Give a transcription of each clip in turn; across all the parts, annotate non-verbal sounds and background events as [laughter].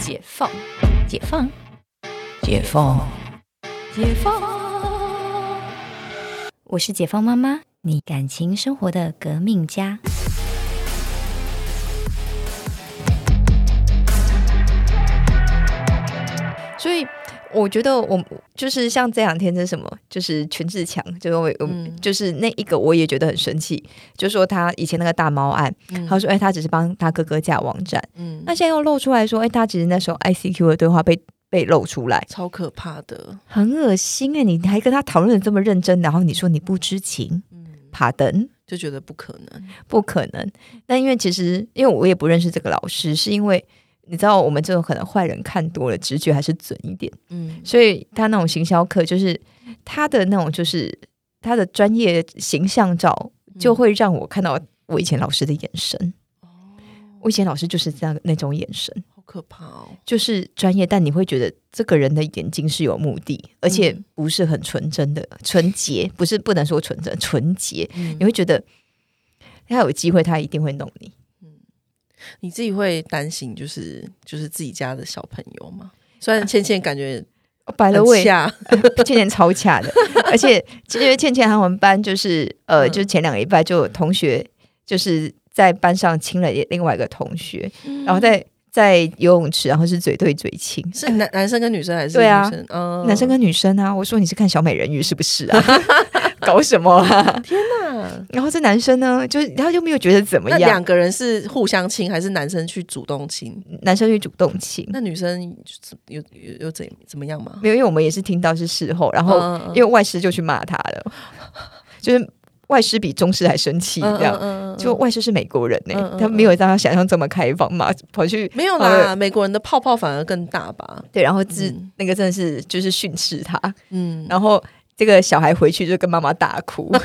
解放，解放，解放，解放。我是解放妈妈，你感情生活的革命家。所以我觉得我就是像这两天是什么，就是全志强，就是我，嗯，就是那一个我也觉得很生气，就说他以前那个大猫案，他说哎，他只是帮他哥哥架网站，嗯，那现在又露出来说，哎，他其实那时候 ICQ 的对话被被露出来，超可怕的，很恶心哎，你还跟他讨论的这么认真，然后你说你不知情，嗯，爬登就觉得不可能，不可能。但因为其实因为我也不认识这个老师，是因为。你知道我们这种可能坏人看多了，直觉还是准一点。嗯，所以他那种行销课，就是他的那种，就是他的专业形象照，就会让我看到我以前老师的眼神。哦，我以前老师就是这样那种眼神，好可怕哦！就是专业，但你会觉得这个人的眼睛是有目的，而且不是很纯真的、纯洁，不是不能说纯真、纯洁。你会觉得他有机会，他一定会弄你。你自己会担心，就是就是自己家的小朋友吗？虽然倩倩感觉摆了位，倩倩超恰的，[laughs] 而且其实倩倩他们班就是呃，就前两个礼拜就有同学就是在班上亲了另外一个同学，然后在在游泳池，然后是嘴对嘴亲，是男男生跟女生还是对啊？嗯，男生跟女生啊。我说你是看小美人鱼是不是啊？[laughs] 搞什么啊！天哪！然后这男生呢，就是他就没有觉得怎么样。两个人是互相亲，还是男生去主动亲？男生去主动亲。那女生有有有怎怎么样吗？没有，因为我们也是听到是事后，然后因为外师就去骂他了，就是外师比中师还生气，这样。就外师是美国人呢，他没有让他想象这么开放嘛，跑去没有啦。美国人的泡泡反而更大吧？对，然后是那个真的是就是训斥他，嗯，然后。这个小孩回去就跟妈妈大哭，[laughs]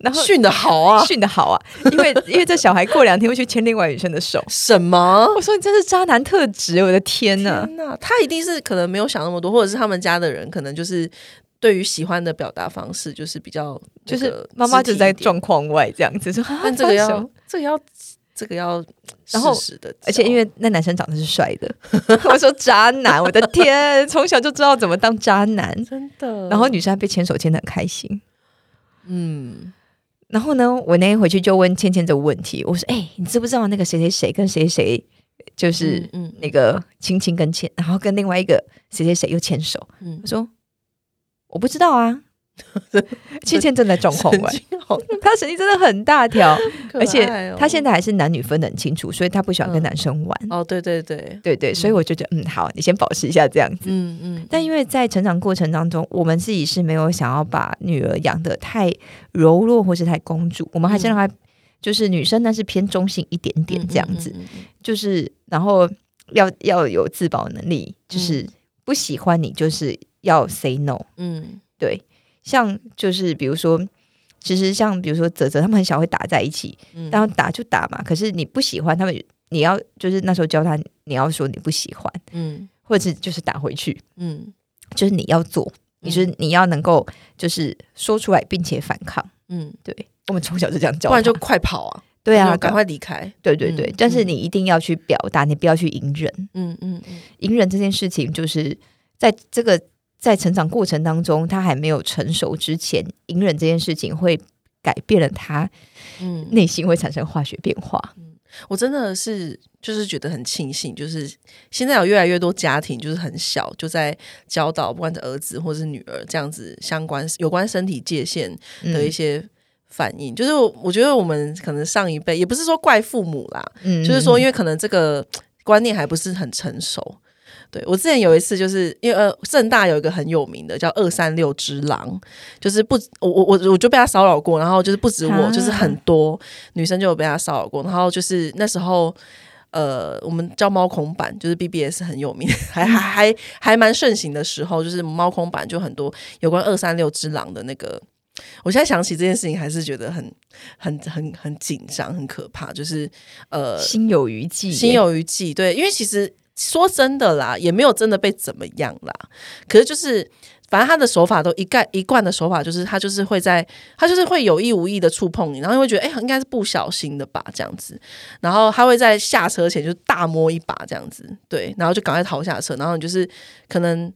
然后训的好啊，训的好啊，因为 [laughs] 因为这小孩过两天会去牵另外女生的手，什么？我说你真是渣男特质，我的天呐！那他一定是可能没有想那么多，或者是他们家的人可能就是对于喜欢的表达方式就是比较，就是妈妈就在状况外这样子说，但这个要这个要。这个要然后，而且因为那男生长得是帅的，[laughs] 我说渣男，我的天，从小就知道怎么当渣男，真的。然后女生还被牵手牵的很开心，嗯。然后呢，我那天回去就问芊芊这个问题，我说：“哎，你知不知道那个谁谁谁跟谁谁就是嗯那个亲亲跟牵，然后跟另外一个谁谁谁又牵手？”嗯，我说：“我不知道啊。[laughs] ”倩倩正在状况外，他神经真的很大条，而且他现在还是男女分得很清楚，所以他不喜欢跟男生玩。哦，对对对。对对，所以我就觉得，嗯，好，你先保持一下这样子。嗯嗯。但因为在成长过程当中，我们自己是没有想要把女儿养的太柔弱或是太公主，我们还是让她就是女生，但是偏中性一点点这样子，就是然后要要有自保能力，就是不喜欢你就是要 say no。嗯，对。像就是比如说，其实像比如说泽泽他们很小会打在一起，然后打就打嘛。可是你不喜欢他们，你要就是那时候教他，你要说你不喜欢，嗯，或者是就是打回去，嗯，就是你要做，你是你要能够就是说出来并且反抗，嗯，对，我们从小就这样教，不然就快跑啊，对啊，赶快离开，对对对。但是你一定要去表达，你不要去隐忍，嗯嗯嗯，隐忍这件事情就是在这个。在成长过程当中，他还没有成熟之前，隐忍这件事情会改变了他，嗯，内心会产生化学变化。嗯，我真的是就是觉得很庆幸，就是现在有越来越多家庭，就是很小就在教导，不管是儿子或是女儿这样子相关有关身体界限的一些反应。就是我觉得我们可能上一辈也不是说怪父母啦，嗯，就是说因为可能这个观念还不是很成熟。对我之前有一次，就是因为呃，正大有一个很有名的叫二三六之狼，就是不，我我我我就被他骚扰过，然后就是不止我，就是很多女生就有被他骚扰过，然后就是那时候，呃，我们叫猫孔版，就是 BBS 很有名，还还还还蛮盛行的时候，就是猫孔版就很多有关二三六之狼的那个，我现在想起这件事情，还是觉得很很很很紧张，很可怕，就是呃，心有余悸，心有余悸，对，因为其实。说真的啦，也没有真的被怎么样啦。可是就是，反正他的手法都一概一贯的手法，就是他就是会在他就是会有意无意的触碰你，然后会觉得哎，应该是不小心的吧，这样子。然后他会在下车前就大摸一把这样子，对，然后就赶快逃下车，然后你就是可能。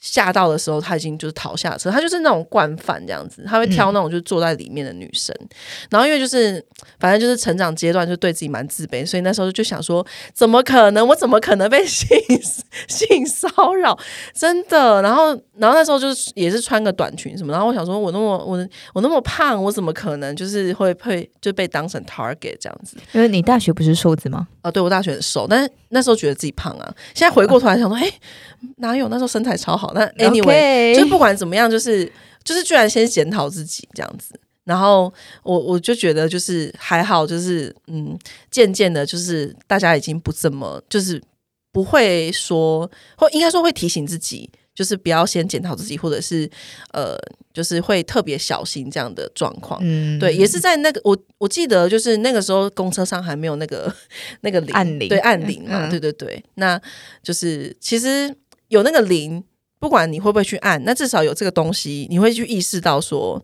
吓到的时候，他已经就是逃下车，他就是那种惯犯这样子，他会挑那种就是坐在里面的女生。然后因为就是反正就是成长阶段就对自己蛮自卑，所以那时候就想说，怎么可能？我怎么可能被 [laughs] 性性骚扰？真的？然后然后那时候就是也是穿个短裙什么，然后我想说，我那么我我那么胖，我怎么可能就是会会就被当成 target 这样子？因为你大学不是瘦子吗？哦，对我大学很瘦，但是那时候觉得自己胖啊。现在回过头来想说，哎。哪有那时候身材超好？那 anyway，就是不管怎么样，就是就是居然先检讨自己这样子，然后我我就觉得就是还好，就是嗯，渐渐的，就是大家已经不怎么就是不会说，或应该说会提醒自己，就是不要先检讨自己，或者是呃，就是会特别小心这样的状况。嗯，对，也是在那个我我记得就是那个时候公车上还没有那个那个按铃，对按铃嘛，对对对，那就是其实。有那个铃，不管你会不会去按，那至少有这个东西，你会去意识到说，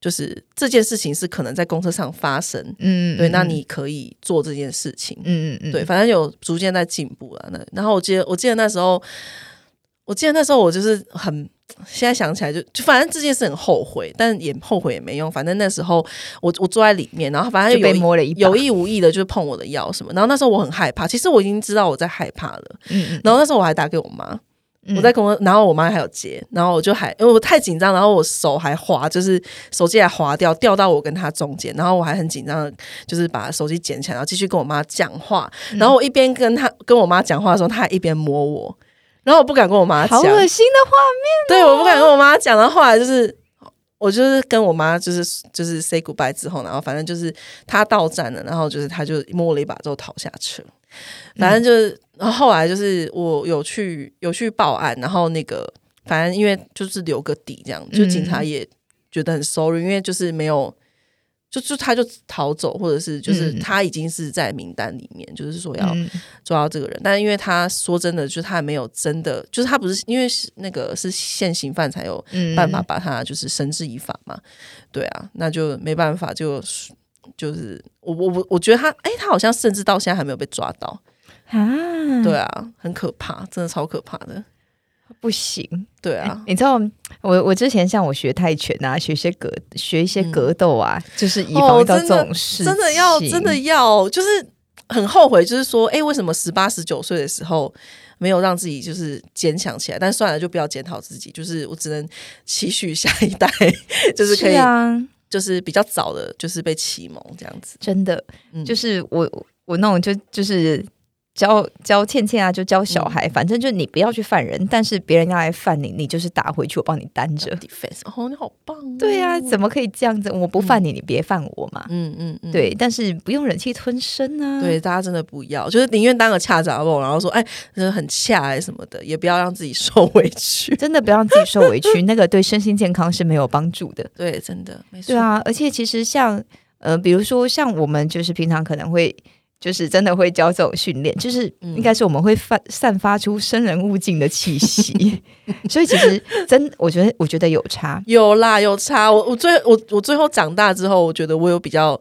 就是这件事情是可能在公车上发生，嗯，对，那你可以做这件事情，嗯嗯嗯，对，反正有逐渐在进步了。那然后我记得，我记得那时候，我记得那时候我就是很，现在想起来就就反正这件事很后悔，但也后悔也没用。反正那时候我我坐在里面，然后反正就被摸了一有意无意的，就是碰我的腰什么。然后那时候我很害怕，其实我已经知道我在害怕了，嗯嗯，然后那时候我还打给我妈。我在公，然后我妈还有接，然后我就还因为我太紧张，然后我手还滑，就是手机还滑掉，掉到我跟她中间，然后我还很紧张，就是把手机捡起来，然后继续跟我妈讲话。然后我一边跟她跟我妈讲话的时候，她还一边摸我，然后我不敢跟我妈讲，好恶心的画面。对，我不敢跟我妈讲。然后后来就是我就是跟我妈就是就是 say goodbye 之后，然后反正就是她到站了，然后就是她就摸了一把之后逃下车。反正就是，然后后来就是我有去有去报案，然后那个反正因为就是留个底这样，就警察也觉得很 sorry，因为就是没有，就就他就逃走，或者是就是他已经是在名单里面，就是说要抓到这个人，但是因为他说真的，就是他没有真的，就是他不是因为是那个是现行犯才有办法把他就是绳之以法嘛，对啊，那就没办法就。就是我我我我觉得他哎，他好像甚至到现在还没有被抓到啊！对啊，很可怕，真的超可怕的，不行。对啊，你知道我我之前像我学泰拳啊，学些格学一些格斗啊，就是以防到这种事，真的要真的要，就是很后悔，就是说，哎，为什么十八十九岁的时候没有让自己就是坚强起来？但算了，就不要检讨自己，就是我只能期许下一代，[laughs] 就是可以。就是比较早的，就是被启蒙这样子，真的，就是我我那种就就是教教倩倩啊，就教小孩，反正就你不要去犯人，但是别人要来犯你，你就是打回去，我帮你担着。defense，哦，你好棒，对呀，怎么可以这样子？我不犯你，你别犯我嘛。嗯嗯嗯，对，但是不用忍气吞声啊。对，大家真的不要，就是宁愿当个恰杂不，然后说哎，真的很恰哎什么的，也不要让自己受委屈，[laughs] 真的不要让自己受委屈，[laughs] 那个对身心健康是没有帮助的。[laughs] 对，真的，没错。对啊，而且其实像呃，比如说像我们就是平常可能会。就是真的会教这种训练，就是应该是我们会发散发出生人勿近的气息，[laughs] 所以其实真我觉得我觉得有差，有啦有差。我我最我我最后长大之后，我觉得我有比较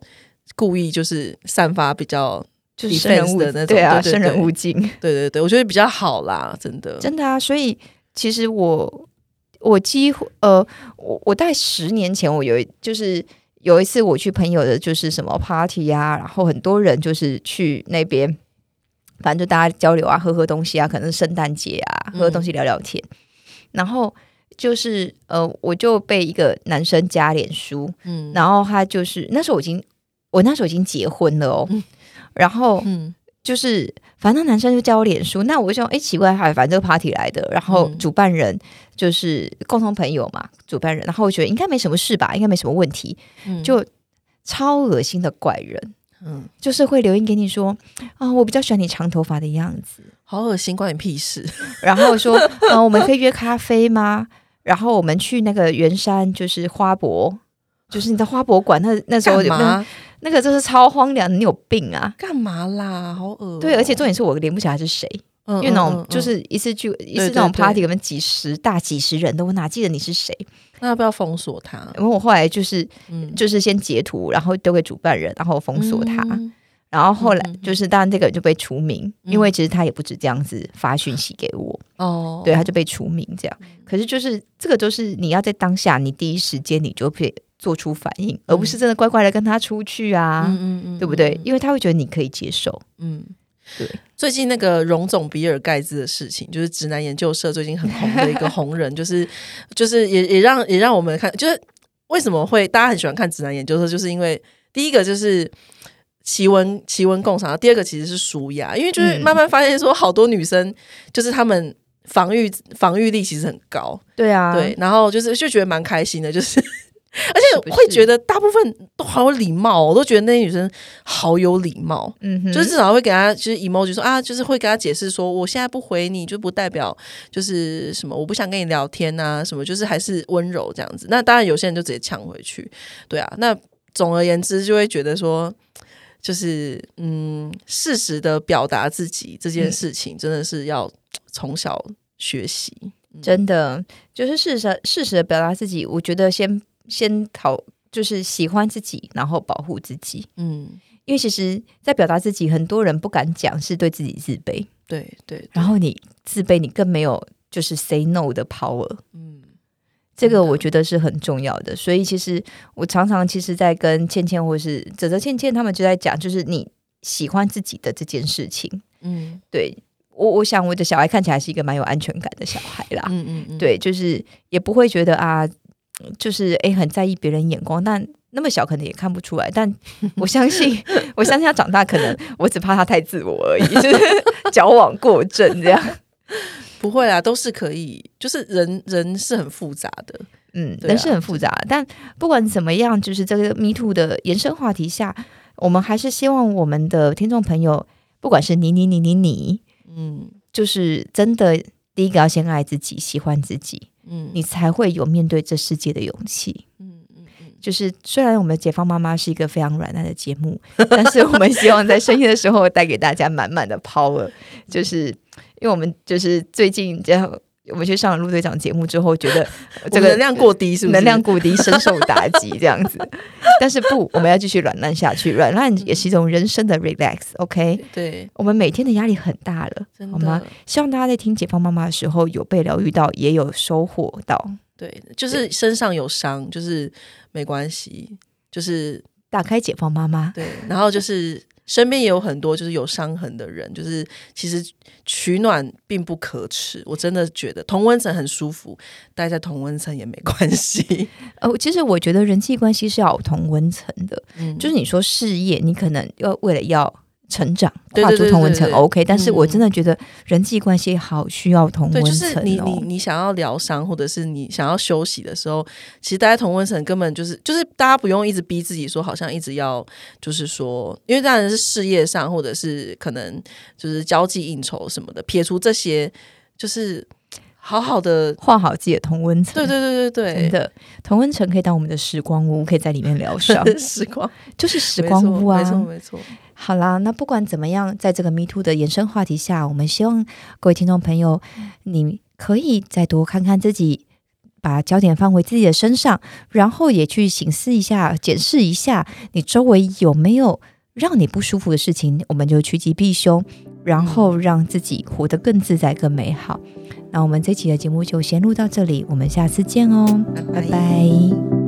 故意就是散发比较就是生人勿的那种，对啊，生人勿近，对对对，我觉得比较好啦，真的真的啊。所以其实我我几乎呃，我我大概十年前我有就是。有一次我去朋友的，就是什么 party 啊，然后很多人就是去那边，反正就大家交流啊，喝喝东西啊，可能圣诞节啊，喝喝东西聊聊天。然后就是呃，我就被一个男生加脸书，嗯，然后他就是那时候我已经我那时候已经结婚了哦，然后嗯。就是，反正男生就加我脸书，那我就说，哎，奇怪，反正这个 party 来的，然后主办人就是共同朋友嘛，主办人，然后我觉得应该没什么事吧，应该没什么问题，就超恶心的怪人，嗯，就是会留言给你说，啊，我比较喜欢你长头发的样子，好恶心，关你屁事，[laughs] 然后说，嗯，我们可以约咖啡吗？然后我们去那个圆山，就是花博，就是你的花博馆，那那时候有。那个就是超荒凉，你有病啊！干嘛啦？好恶。对，而且重点是我连不起来是谁。因为那种就是一次聚一次那种 party，可能几十大几十人我哪记得你是谁？那要不要封锁他？因为我后来就是就是先截图，然后丢给主办人，然后封锁他。然后后来就是当然这个就被除名，因为其实他也不止这样子发讯息给我哦，对，他就被除名这样。可是就是这个就是你要在当下，你第一时间你就以做出反应，而不是真的乖乖的跟他出去啊，嗯嗯对不对？因为他会觉得你可以接受，嗯。对，最近那个荣总比尔盖茨的事情，就是直男研究社最近很红的一个红人，[laughs] 就是就是也也让也让我们看，就是为什么会大家很喜欢看直男研究社，就是因为第一个就是奇闻奇闻共赏，第二个其实是舒雅，因为就是慢慢发现说好多女生就是她们防御防御力其实很高，对啊，对，然后就是就觉得蛮开心的，[laughs] 就是。[laughs] 而且会觉得大部分都好有礼貌，我都觉得那些女生好有礼貌，嗯，就是至少会给她就是 emoji 说啊，就是会给她解释说，我现在不回你就不代表就是什么我不想跟你聊天啊，什么就是还是温柔这样子。那当然有些人就直接抢回去，对啊。那总而言之，就会觉得说，就是嗯，适时的表达自己这件事情，真的是要从小学习，真的就是事实，事实的表达自己。我觉得先。先讨就是喜欢自己，然后保护自己。嗯，因为其实，在表达自己，很多人不敢讲，是对自己自卑。对对，然后你自卑，你更没有就是 say no 的 power。嗯，这个我觉得是很重要的。所以其实我常常其实，在跟倩倩或是泽泽倩倩他们就在讲，就是你喜欢自己的这件事情。嗯，对我，我想我的小孩看起来是一个蛮有安全感的小孩啦。嗯嗯嗯，对，就是也不会觉得啊。就是诶，很在意别人眼光，但那么小可能也看不出来。但 [laughs] 我相信，[laughs] 我相信他长大可能，我只怕他太自我而已，就是 [laughs] 矫枉过正这样。不会啊，都是可以。就是人人是很复杂的，嗯，人是很复杂。但不管怎么样，就是这个 Me Too 的延伸话题下，我们还是希望我们的听众朋友，不管是你你你你你，嗯，就是真的第一个要先爱自己，喜欢自己。嗯，你才会有面对这世界的勇气。嗯嗯嗯，就是虽然我们解放妈妈是一个非常软烂的节目，[laughs] 但是我们希望在深夜的时候带给大家满满的 power。就是因为我们就是最近这样。我们去上了陆队长节目之后，觉得 [laughs] 这个能量过低，是不是？能量过低，深受打击这样子。[laughs] 但是不，我们要继续软烂下去。软烂也是一种人生的 relax。OK，对，我们每天的压力很大了，好吗？希望大家在听解放妈妈的时候，有被疗愈到，也有收获到。对，就是身上有伤，就是没关系，就是打开解放妈妈。对，然后就是。身边也有很多就是有伤痕的人，就是其实取暖并不可耻。我真的觉得同温层很舒服，待在同温层也没关系。[laughs] 呃，其实我觉得人际关系是要有同温层的，嗯，就是你说事业，你可能要为了要。成长跨出同温层 OK，但是我真的觉得人际关系好需要同温层哦。你你你想要疗伤，或者是你想要休息的时候，其实大家同温层根本就是就是大家不用一直逼自己说，好像一直要就是说，因为当然是事业上，或者是可能就是交际应酬什么的，撇除这些，就是好好的画好自己的同温层。对对对对对，真的同温层可以当我们的时光屋，可以在里面疗伤。[laughs] 时光就是时光屋啊，没错没错。好啦，那不管怎么样，在这个 Me Too 的延伸话题下，我们希望各位听众朋友，你可以再多看看自己，把焦点放回自己的身上，然后也去醒思一下、检视一下，你周围有没有让你不舒服的事情，我们就趋吉避凶，然后让自己活得更自在、更美好。那我们这期的节目就先录到这里，我们下次见哦，拜拜。